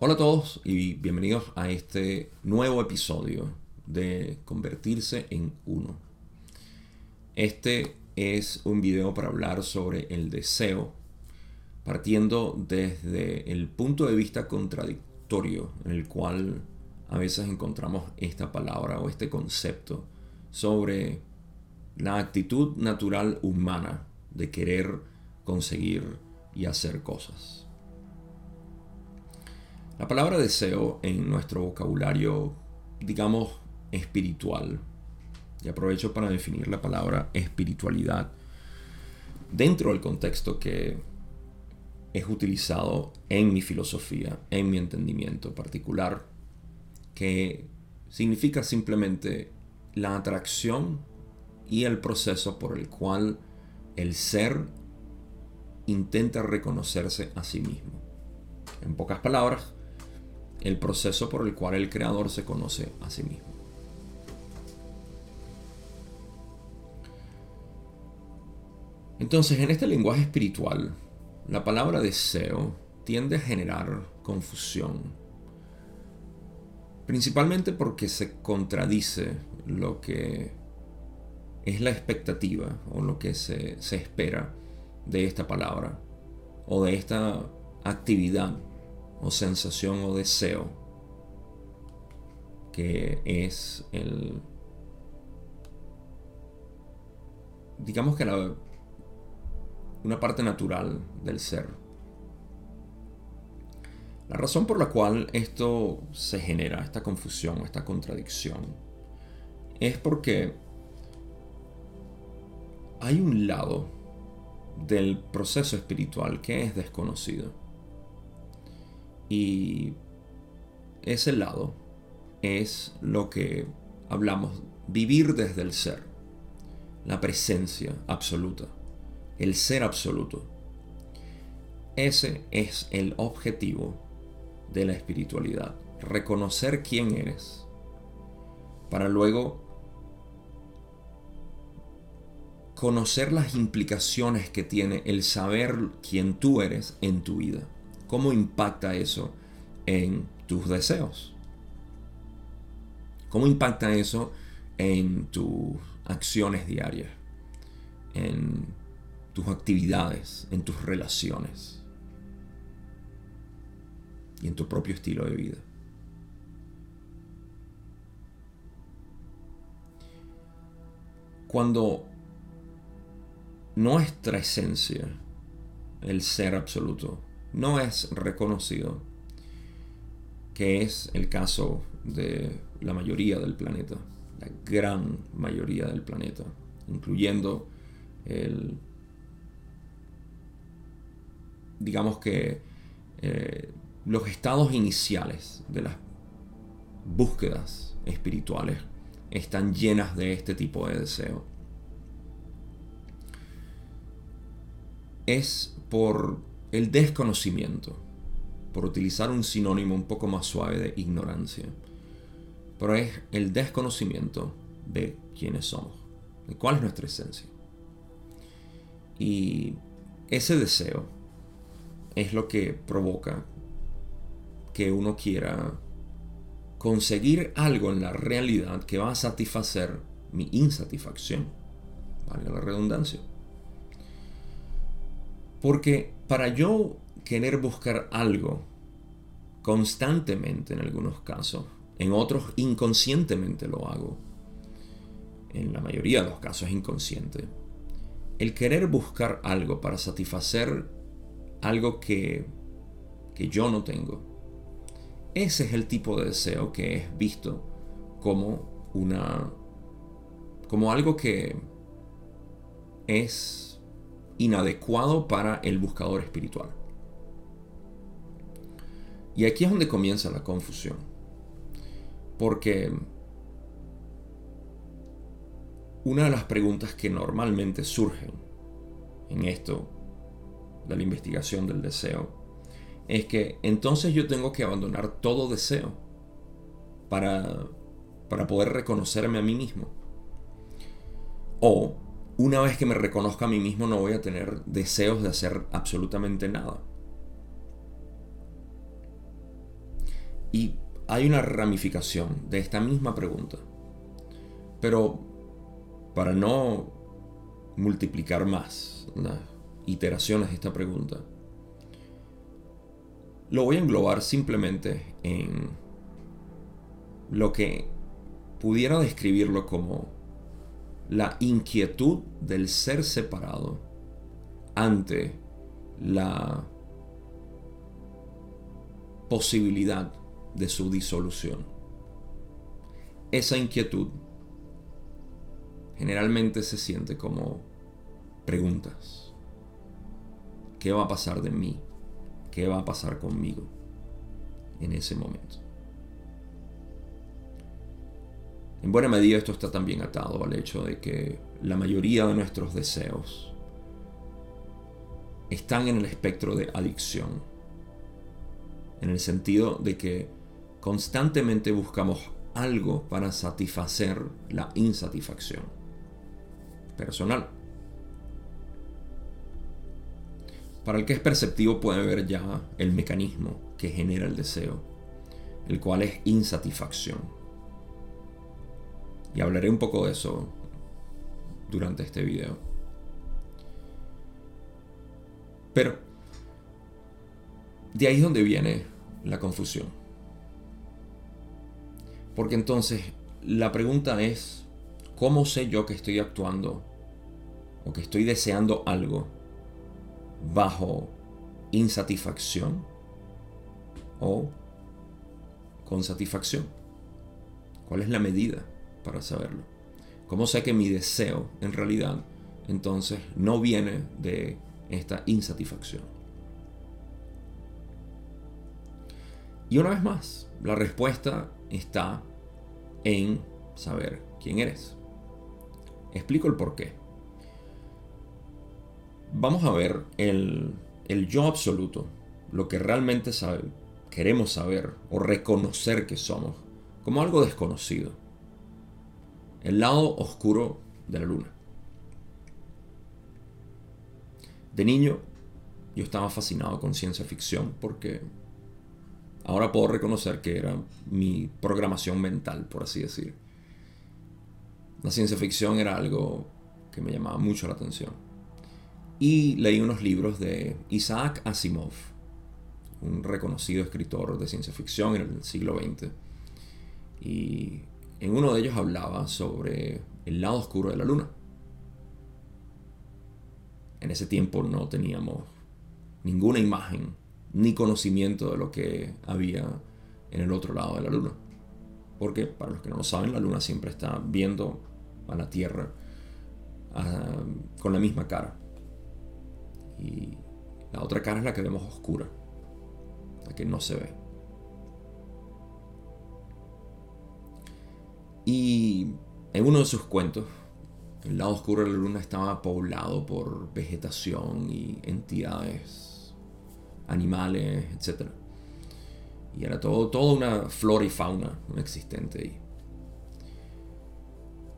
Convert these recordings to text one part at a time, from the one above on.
Hola a todos y bienvenidos a este nuevo episodio de Convertirse en Uno. Este es un video para hablar sobre el deseo, partiendo desde el punto de vista contradictorio en el cual a veces encontramos esta palabra o este concepto sobre la actitud natural humana de querer conseguir y hacer cosas. La palabra deseo en nuestro vocabulario, digamos, espiritual, y aprovecho para definir la palabra espiritualidad dentro del contexto que es utilizado en mi filosofía, en mi entendimiento particular, que significa simplemente la atracción y el proceso por el cual el ser intenta reconocerse a sí mismo. En pocas palabras, el proceso por el cual el creador se conoce a sí mismo. Entonces, en este lenguaje espiritual, la palabra deseo tiende a generar confusión, principalmente porque se contradice lo que es la expectativa o lo que se, se espera de esta palabra o de esta actividad o sensación o deseo que es el digamos que la, una parte natural del ser. La razón por la cual esto se genera, esta confusión, esta contradicción, es porque hay un lado del proceso espiritual que es desconocido. Y ese lado es lo que hablamos, vivir desde el ser, la presencia absoluta, el ser absoluto. Ese es el objetivo de la espiritualidad, reconocer quién eres, para luego conocer las implicaciones que tiene el saber quién tú eres en tu vida. ¿Cómo impacta eso en tus deseos? ¿Cómo impacta eso en tus acciones diarias? En tus actividades, en tus relaciones y en tu propio estilo de vida. Cuando nuestra esencia, el ser absoluto, no es reconocido, que es el caso de la mayoría del planeta, la gran mayoría del planeta, incluyendo el, digamos que eh, los estados iniciales de las búsquedas espirituales están llenas de este tipo de deseo. Es por el desconocimiento, por utilizar un sinónimo un poco más suave de ignorancia, pero es el desconocimiento de quiénes somos, de cuál es nuestra esencia. Y ese deseo es lo que provoca que uno quiera conseguir algo en la realidad que va a satisfacer mi insatisfacción, valga la redundancia. Porque para yo querer buscar algo constantemente en algunos casos, en otros inconscientemente lo hago, en la mayoría de los casos inconsciente, el querer buscar algo para satisfacer algo que, que yo no tengo, ese es el tipo de deseo que es visto como una como algo que es inadecuado para el buscador espiritual. Y aquí es donde comienza la confusión. Porque una de las preguntas que normalmente surgen en esto de la investigación del deseo es que entonces yo tengo que abandonar todo deseo para, para poder reconocerme a mí mismo. O una vez que me reconozca a mí mismo no voy a tener deseos de hacer absolutamente nada. Y hay una ramificación de esta misma pregunta. Pero para no multiplicar más las iteraciones de esta pregunta, lo voy a englobar simplemente en lo que pudiera describirlo como la inquietud del ser separado ante la posibilidad de su disolución. Esa inquietud generalmente se siente como preguntas. ¿Qué va a pasar de mí? ¿Qué va a pasar conmigo en ese momento? En buena medida esto está también atado al hecho de que la mayoría de nuestros deseos están en el espectro de adicción. En el sentido de que constantemente buscamos algo para satisfacer la insatisfacción personal. Para el que es perceptivo puede ver ya el mecanismo que genera el deseo, el cual es insatisfacción. Y hablaré un poco de eso durante este video. Pero de ahí es donde viene la confusión. Porque entonces la pregunta es, ¿cómo sé yo que estoy actuando o que estoy deseando algo bajo insatisfacción o con satisfacción? ¿Cuál es la medida? Para saberlo? ¿Cómo sé que mi deseo en realidad entonces no viene de esta insatisfacción? Y una vez más, la respuesta está en saber quién eres. Explico el por qué. Vamos a ver el, el yo absoluto, lo que realmente sabe, queremos saber o reconocer que somos, como algo desconocido el lado oscuro de la luna. De niño yo estaba fascinado con ciencia ficción porque ahora puedo reconocer que era mi programación mental, por así decir. La ciencia ficción era algo que me llamaba mucho la atención. Y leí unos libros de Isaac Asimov, un reconocido escritor de ciencia ficción en el siglo XX. Y en uno de ellos hablaba sobre el lado oscuro de la luna. En ese tiempo no teníamos ninguna imagen ni conocimiento de lo que había en el otro lado de la luna. Porque, para los que no lo saben, la luna siempre está viendo a la Tierra ah, con la misma cara. Y la otra cara es la que vemos oscura, la que no se ve. Y en uno de sus cuentos, el lado oscuro de la luna estaba poblado por vegetación y entidades, animales, etc. Y era todo, toda una flora y fauna existente ahí.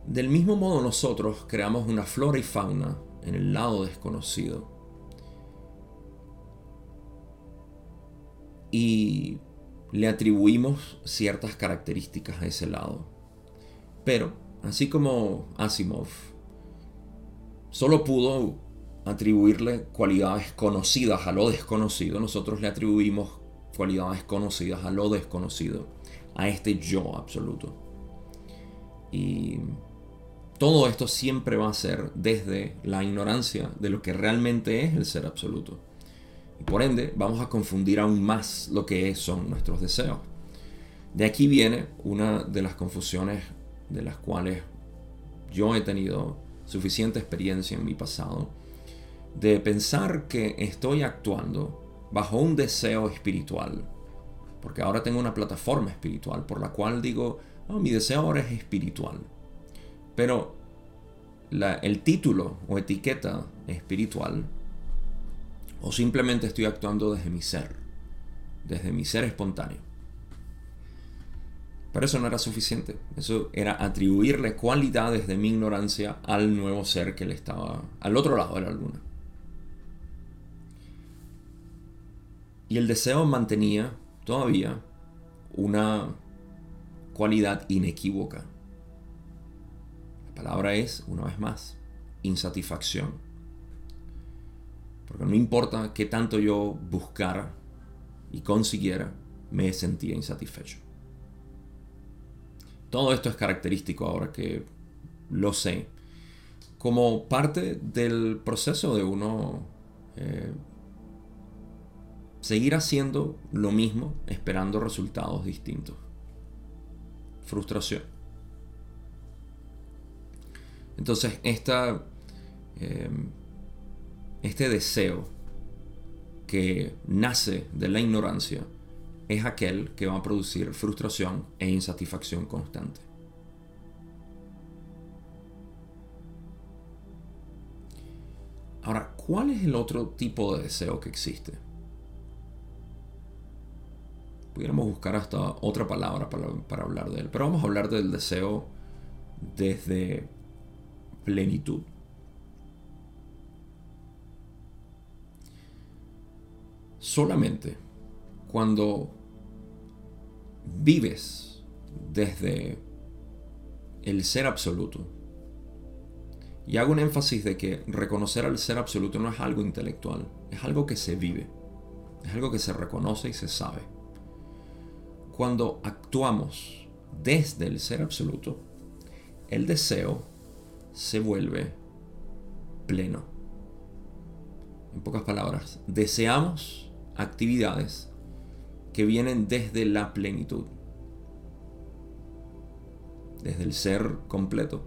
Del mismo modo nosotros creamos una flora y fauna en el lado desconocido. Y le atribuimos ciertas características a ese lado. Pero, así como Asimov solo pudo atribuirle cualidades conocidas a lo desconocido, nosotros le atribuimos cualidades conocidas a lo desconocido, a este yo absoluto. Y todo esto siempre va a ser desde la ignorancia de lo que realmente es el ser absoluto. Y por ende, vamos a confundir aún más lo que son nuestros deseos. De aquí viene una de las confusiones de las cuales yo he tenido suficiente experiencia en mi pasado, de pensar que estoy actuando bajo un deseo espiritual, porque ahora tengo una plataforma espiritual por la cual digo, oh, mi deseo ahora es espiritual. Pero el título o etiqueta espiritual, o simplemente estoy actuando desde mi ser, desde mi ser espontáneo. Pero eso no era suficiente. Eso era atribuirle cualidades de mi ignorancia al nuevo ser que le estaba al otro lado de la luna. Y el deseo mantenía todavía una cualidad inequívoca. La palabra es, una vez más, insatisfacción. Porque no importa qué tanto yo buscara y consiguiera, me sentía insatisfecho. Todo esto es característico ahora que lo sé, como parte del proceso de uno eh, seguir haciendo lo mismo esperando resultados distintos. Frustración. Entonces, esta, eh, este deseo que nace de la ignorancia es aquel que va a producir frustración e insatisfacción constante. Ahora, ¿cuál es el otro tipo de deseo que existe? Pudiéramos buscar hasta otra palabra para, hablar de él, pero vamos a hablar del deseo desde plenitud. Solamente cuando vives desde el ser absoluto, y hago un énfasis de que reconocer al ser absoluto no es algo intelectual, es algo que se vive, es algo que se reconoce y se sabe. Cuando actuamos desde el ser absoluto, el deseo se vuelve pleno. En pocas palabras, deseamos actividades que vienen desde la plenitud, desde el ser completo.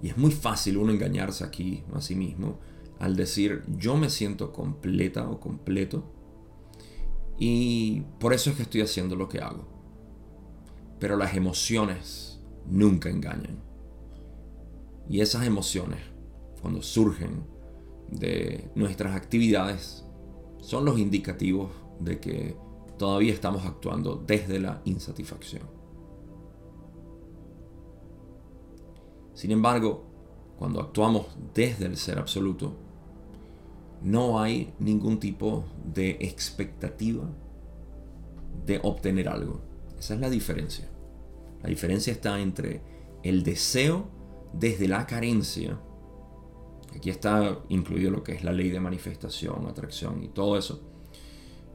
Y es muy fácil uno engañarse aquí a sí mismo al decir yo me siento completa o completo y por eso es que estoy haciendo lo que hago. Pero las emociones nunca engañan. Y esas emociones, cuando surgen de nuestras actividades, son los indicativos de que todavía estamos actuando desde la insatisfacción. Sin embargo, cuando actuamos desde el ser absoluto, no hay ningún tipo de expectativa de obtener algo. Esa es la diferencia. La diferencia está entre el deseo desde la carencia. Aquí está incluido lo que es la ley de manifestación, atracción y todo eso.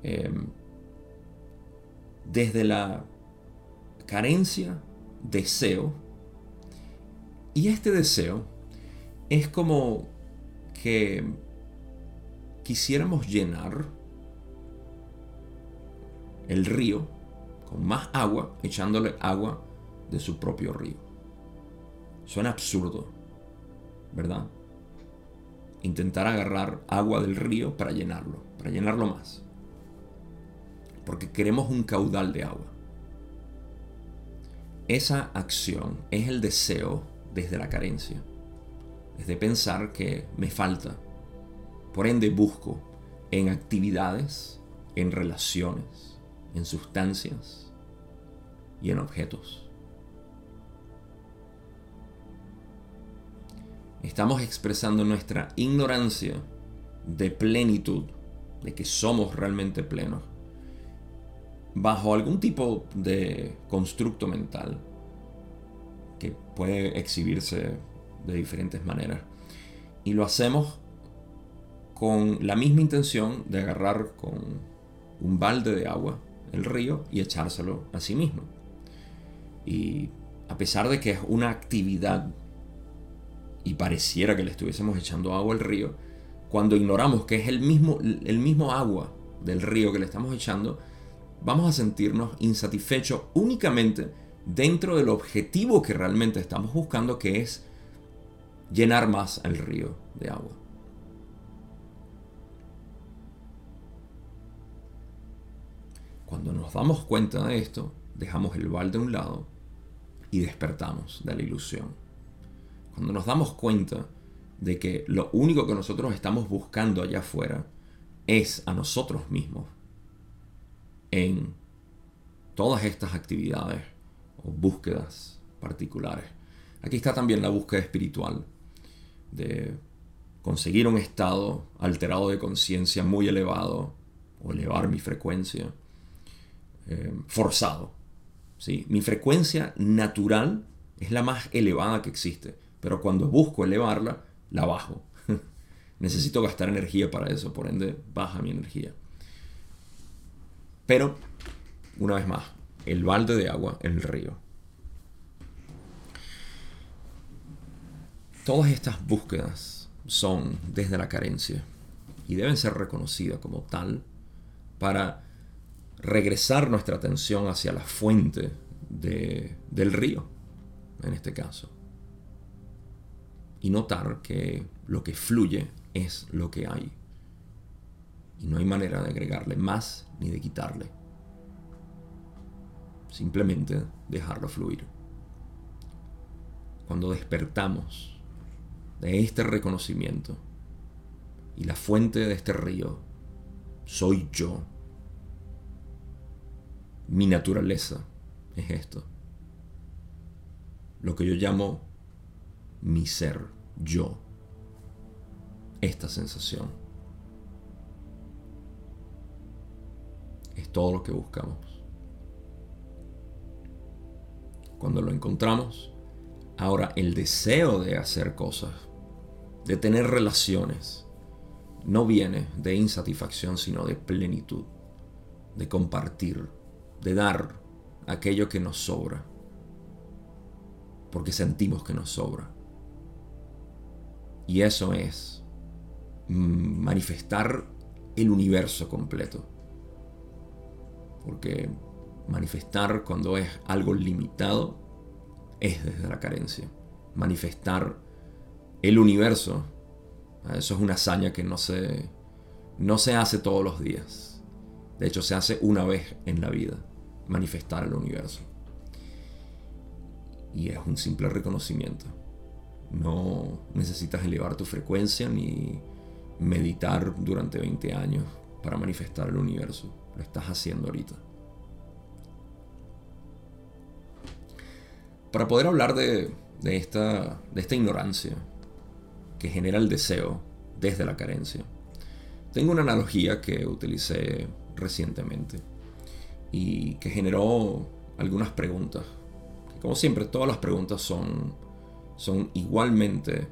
Em, desde la carencia, deseo, y este deseo es como que quisiéramos llenar el río con más agua, echándole agua de su propio río. Suena absurdo, ¿verdad? Intentar agarrar agua del río para llenarlo, para llenarlo más. Porque queremos un caudal de agua. Esa acción es el deseo desde la carencia, desde pensar que me falta. Por ende busco en actividades, en relaciones, en sustancias y en objetos. Estamos expresando nuestra ignorancia de plenitud, de que somos realmente plenos, bajo algún tipo de constructo mental que puede exhibirse de diferentes maneras. Y lo hacemos con la misma intención de agarrar con un balde de agua el río y echárselo a sí mismo. Y a pesar de que es una actividad y pareciera que le estuviésemos echando agua al río, cuando ignoramos que es el mismo, el mismo agua del río que le estamos echando, vamos a sentirnos insatisfechos únicamente dentro del objetivo que realmente estamos buscando, que es llenar más el río de agua. Cuando nos damos cuenta de esto, dejamos el balde a un lado y despertamos de la ilusión. Cuando nos damos cuenta de que lo único que nosotros estamos buscando allá afuera es a nosotros mismos en todas estas actividades búsquedas particulares. Aquí está también la búsqueda espiritual, de conseguir un estado alterado de conciencia muy elevado o elevar mi frecuencia eh, forzado. ¿sí? Mi frecuencia natural es la más elevada que existe, pero cuando busco elevarla, la bajo. Necesito gastar energía para eso, por ende baja mi energía. Pero, una vez más, el balde de agua en el río. Todas estas búsquedas son desde la carencia y deben ser reconocidas como tal para regresar nuestra atención hacia la fuente del río, en este caso. Y notar que lo que fluye es lo que hay. Y no hay manera de agregarle más ni de quitarle. Simplemente dejarlo fluir. Cuando despertamos de este reconocimiento y la fuente de este río soy yo, mi naturaleza es esto. Lo que yo llamo mi ser, yo. Esta sensación. Es todo lo que buscamos. Cuando lo encontramos, ahora el deseo de hacer cosas, de tener relaciones, no viene de insatisfacción, sino de plenitud, de compartir, de dar aquello que nos sobra, porque sentimos que nos sobra. Y eso es mm, manifestar el universo completo. Porque manifestar cuando es algo limitado es desde la carencia. Manifestar el universo, eso es una hazaña que no se, no se hace todos los días. De hecho, se hace una vez en la vida manifestar el universo. Y es un simple reconocimiento. No necesitas elevar tu frecuencia ni meditar durante 20 años para manifestar el universo. Lo estás haciendo ahorita. Para poder hablar de, esta, de esta ignorancia que genera el deseo desde la carencia, tengo una analogía que utilicé recientemente y que generó algunas preguntas. como siempre, todas las preguntas son, son igualmente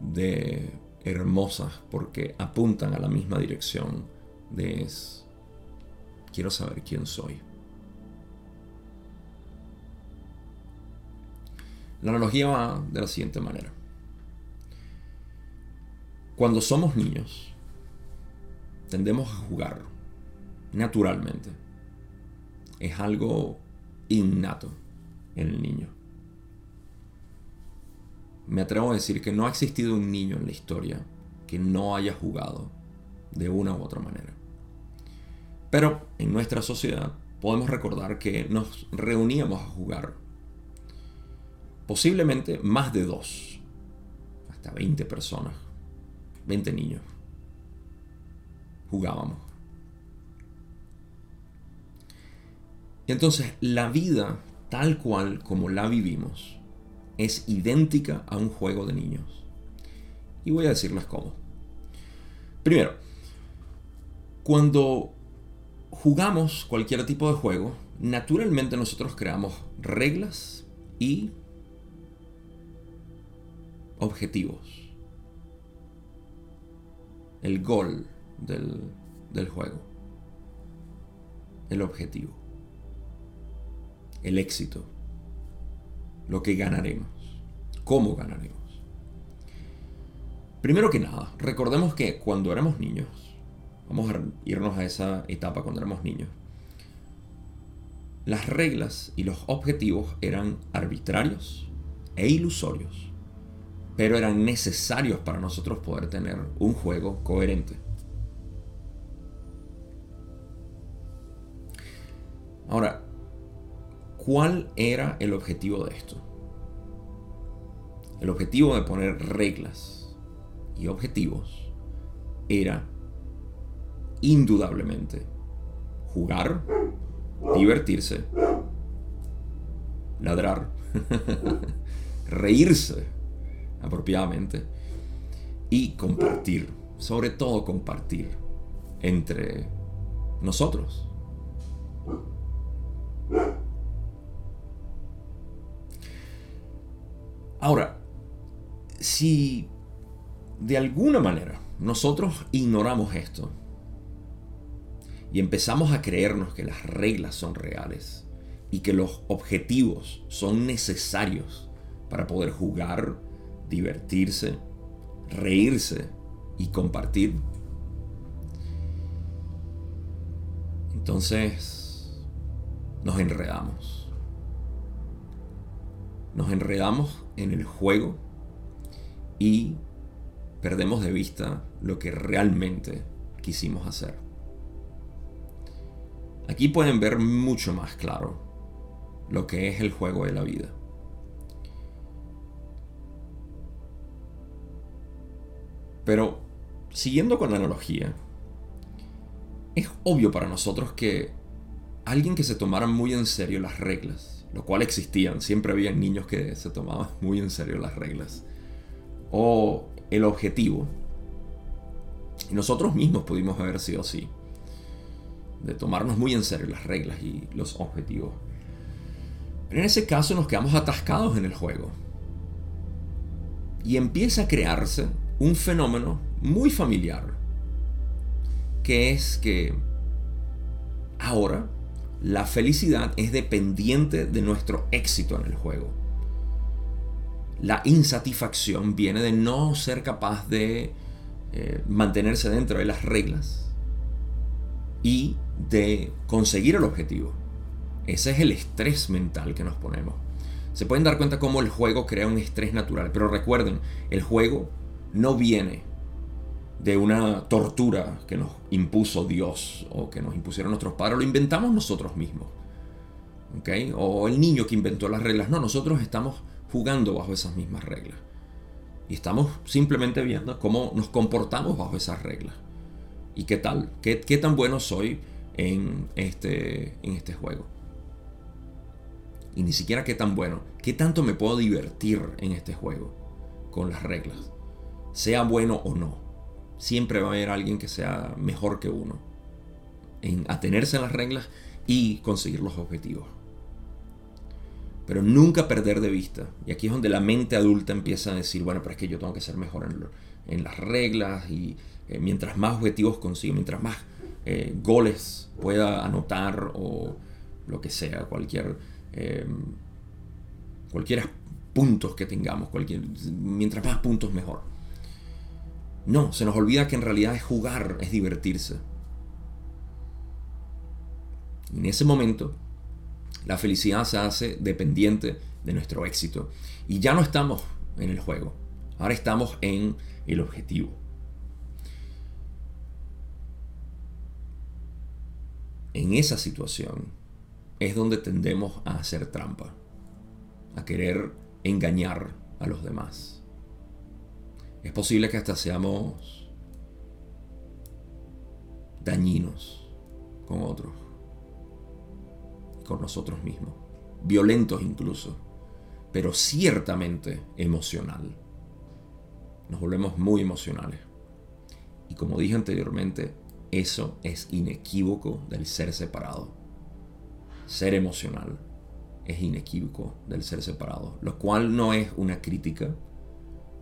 de hermosas porque apuntan a la misma dirección de es, quiero saber quién soy. La analogía va de la siguiente manera. Cuando somos niños, tendemos a jugar naturalmente es algo innato en el niño. Me atrevo a decir que no ha existido un niño en la historia que no haya jugado de una u otra manera. Pero en nuestra sociedad podemos recordar que nos reuníamos a jugar. Posiblemente más de dos, hasta 20 personas, 20 niños. Jugábamos. Y entonces la vida tal cual como la vivimos es idéntica a un juego de niños. Y voy a decirles cómo. Primero, cuando jugamos cualquier tipo de juego, naturalmente nosotros creamos reglas y objetivos. El gol del, del juego. El objetivo el éxito, lo que ganaremos, cómo ganaremos. Primero que nada, recordemos que cuando éramos niños, vamos a irnos a esa etapa cuando éramos niños, las reglas y los objetivos eran arbitrarios e ilusorios, pero eran necesarios para nosotros poder tener un juego coherente. Ahora, ¿Cuál era el objetivo de esto? El objetivo de poner reglas y objetivos era indudablemente jugar, divertirse, ladrar, reírse apropiadamente y compartir, sobre todo compartir entre nosotros. Ahora, si de alguna manera nosotros ignoramos esto y empezamos a creernos que las reglas son reales y que los objetivos son necesarios para poder jugar, divertirse, reírse y compartir, entonces nos enredamos. Nos enredamos en el juego y perdemos de vista lo que realmente quisimos hacer. Aquí pueden ver mucho más claro lo que es el juego de la vida. Pero, siguiendo con la analogía, es obvio para nosotros que alguien que se tomara muy en serio las reglas, lo cual existían, siempre había niños que se tomaban muy en serio las reglas, o el objetivo, y nosotros mismos pudimos haber sido así, de tomarnos muy en serio las reglas y los objetivos. Pero en ese caso nos quedamos atascados en el juego. Y empieza a crearse un fenómeno muy familiar, que es que ahora la felicidad es dependiente de nuestro éxito en el juego. La insatisfacción viene de no ser capaz de eh, mantenerse dentro de las reglas y de conseguir el objetivo. Ese es el estrés mental que nos ponemos. Se pueden dar cuenta cómo el juego crea un estrés natural, pero recuerden, el juego no viene de una tortura que nos impuso Dios o que nos impusieron nuestros padres, lo inventamos nosotros mismos. O el niño que inventó las reglas. No, nosotros estamos jugando bajo esas mismas reglas. Y estamos simplemente viendo cómo nos comportamos bajo esas reglas. ¿Y qué tal? ¿Qué, qué tan bueno soy en este, en este juego? y ni siquiera qué tan bueno, qué tanto me puedo divertir en este juego con las reglas, sea bueno o no. Siempre va a haber alguien que sea mejor que uno en atenerse a las reglas y conseguir los objetivos. Pero nunca perder de vista, y aquí es donde la mente adulta empieza a decir, bueno, pero es que yo tengo que ser mejor en, las reglas y eh, mientras más objetivos consigo, mientras más eh, goles pueda anotar o lo que sea, cualquier eh, cualquier puntos que tengamos, cualquier, mientras más puntos mejor. No, se nos olvida que en realidad es jugar, es divertirse. en ese momento, la felicidad se hace dependiente de nuestro éxito. Y ya no estamos en el juego, ahora estamos en el objetivo. En esa situación, es donde tendemos a hacer trampa, a querer engañar a los demás. Es posible que hasta seamos dañinos con otros, con nosotros mismos, violentos incluso, pero ciertamente emocional. Nos volvemos muy emocionales. Y como dije anteriormente, eso es inequívoco del ser separado ser emocional es inequívoco del ser separado, lo cual no es una crítica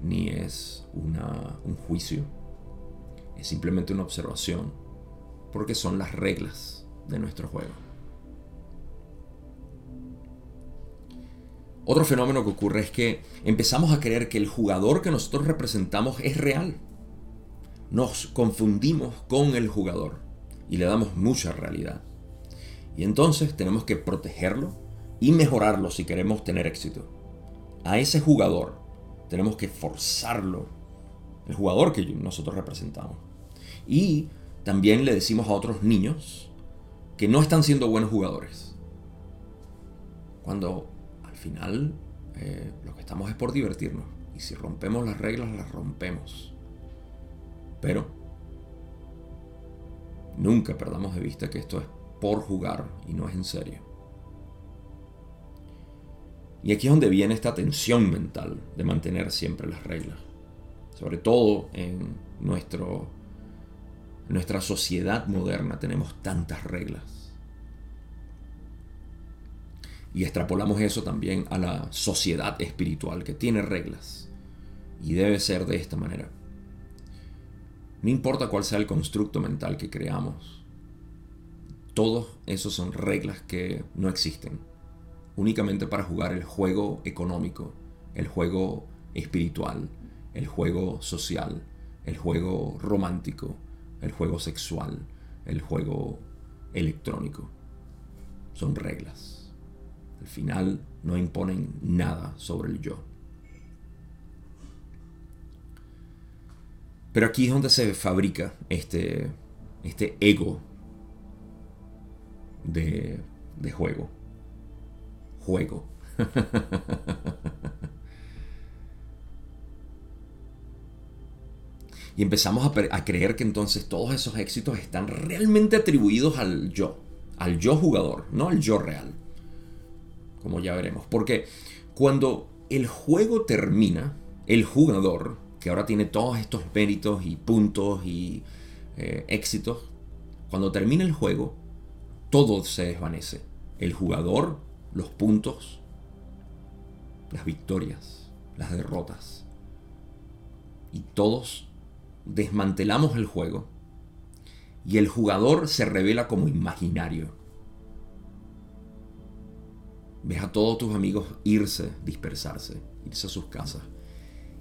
ni es una, un juicio, es simplemente una observación, porque son las reglas de nuestro juego. Otro fenómeno que ocurre es que empezamos a creer que el jugador que nosotros representamos es real. Nos confundimos con el jugador y le damos mucha realidad. Y entonces tenemos que protegerlo y mejorarlo si queremos tener éxito. A ese jugador tenemos que forzarlo, el jugador que nosotros representamos. Y también le decimos a otros niños que no están siendo buenos jugadores. Cuando al final eh, lo que estamos es por divertirnos. Y si rompemos las reglas, las rompemos. Pero nunca perdamos de vista que esto es por jugar y no es en serio. Y aquí es donde viene esta tensión mental de mantener siempre las reglas. Sobre todo en nuestro nuestra sociedad moderna tenemos tantas reglas. Y extrapolamos eso también a la sociedad espiritual que tiene reglas. Y debe ser de esta manera. No importa cuál sea el constructo mental que creamos. Todos esos son reglas que no existen. Únicamente para jugar el juego económico, el juego espiritual, el juego social, el juego romántico, el juego sexual, el juego electrónico. Son reglas. Al final no imponen nada sobre el yo. Pero aquí es donde se fabrica este, este ego de, de juego. Juego. Y empezamos a, creer que entonces todos esos éxitos están realmente atribuidos al yo, al yo jugador, no al yo real. Como ya veremos. Porque cuando el juego termina, el jugador, que ahora tiene todos estos méritos y puntos y eh, éxitos, cuando termina el juego, todo se desvanece. El jugador, los puntos, las victorias, las derrotas. Y todos desmantelamos el juego y el jugador se revela como imaginario. Ves a todos tus amigos irse, dispersarse, irse a sus casas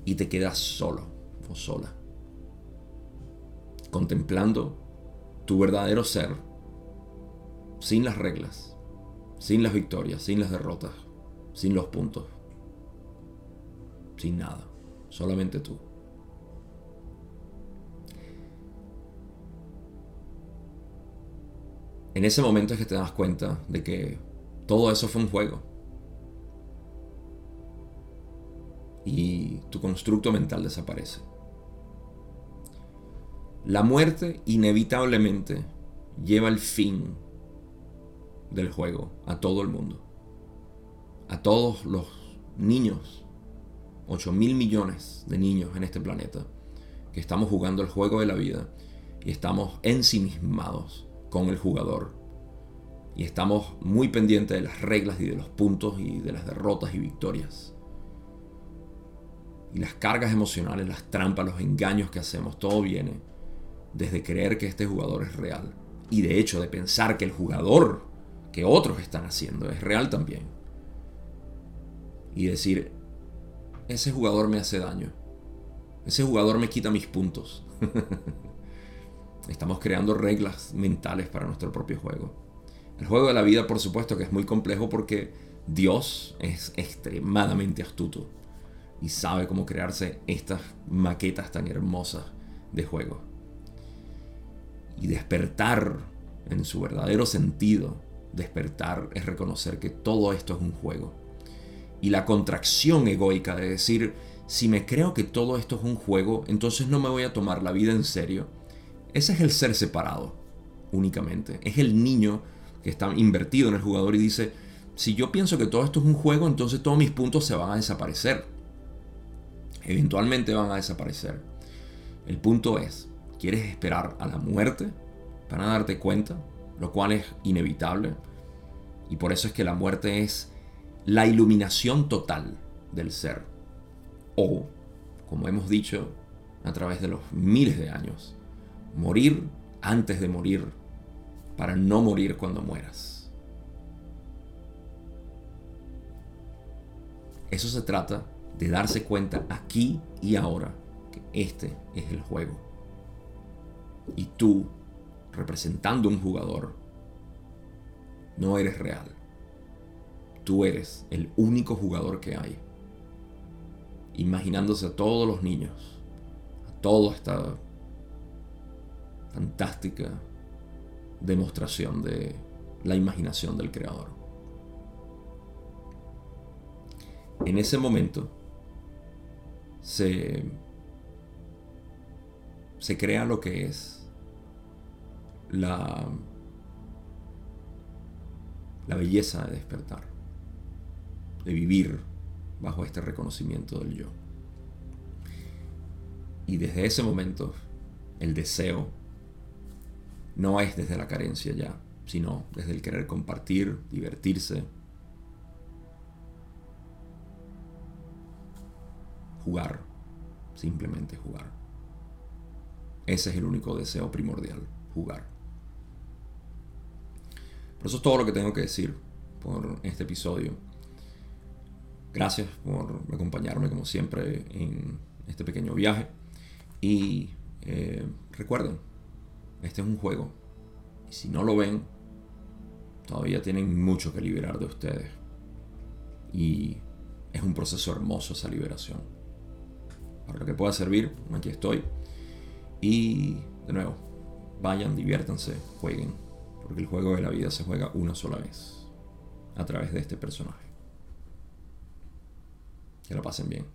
y te quedas solo o sola, contemplando tu verdadero ser, sin las reglas, sin las victorias, sin las derrotas, sin los puntos, sin nada, solamente tú. En ese momento es que te das cuenta de que todo eso fue un juego. Y tu constructo mental desaparece. La muerte inevitablemente lleva el fin del juego a todo el mundo. A todos los niños, 8 mil millones de niños en este planeta, que estamos jugando el juego de la vida y estamos ensimismados con el jugador. Y estamos muy pendientes de las reglas y de los puntos y de las derrotas y victorias. Y las cargas emocionales, las trampas, los engaños que hacemos, todo viene desde creer que este jugador es real. Y de hecho de pensar que el jugador que otros están haciendo es real también. Y decir, ese jugador me hace daño. Ese jugador me quita mis puntos. Estamos creando reglas mentales para nuestro propio juego. El juego de la vida, por supuesto, que es muy complejo porque Dios es extremadamente astuto y sabe cómo crearse estas maquetas tan hermosas de juego. Y despertar en su verdadero sentido, despertar es reconocer que todo esto es un juego. Y la contracción egoica de decir, si me creo que todo esto es un juego, entonces no me voy a tomar la vida en serio ese es el ser separado, únicamente. Es el niño que está invertido en el jugador y dice, si yo pienso que todo esto es un juego, entonces todos mis puntos se van a desaparecer. Eventualmente van a desaparecer. El punto es, ¿quieres esperar a la muerte para darte cuenta? Lo cual es inevitable. Y por eso es que la muerte es la iluminación total del ser. O, como hemos dicho a través de los miles de años, morir antes de morir para no morir cuando mueras. Eso se trata de darse cuenta aquí y ahora que este es el juego. Y tú, representando un jugador, no eres real. Tú eres el único jugador que hay. Imaginándose a todos los niños, a todo esta fantástica demostración de la imaginación del creador. En ese momento se, se crea lo que es la, la belleza de despertar, de vivir bajo este reconocimiento del yo. Y desde ese momento el deseo no es desde la carencia ya, sino desde el querer compartir, divertirse, jugar, simplemente jugar. Ese es el único deseo primordial, jugar. Eso es todo lo que tengo que decir por este episodio. Gracias por acompañarme como siempre en este pequeño viaje. Y eh, recuerden, este es un juego. Y si no lo ven, todavía tienen mucho que liberar de ustedes. Y es un proceso hermoso esa liberación. Para lo que pueda servir, aquí estoy. Y de nuevo, vayan, diviértanse, jueguen. Porque el juego de la vida se juega una sola vez. A través de este personaje. Que lo pasen bien.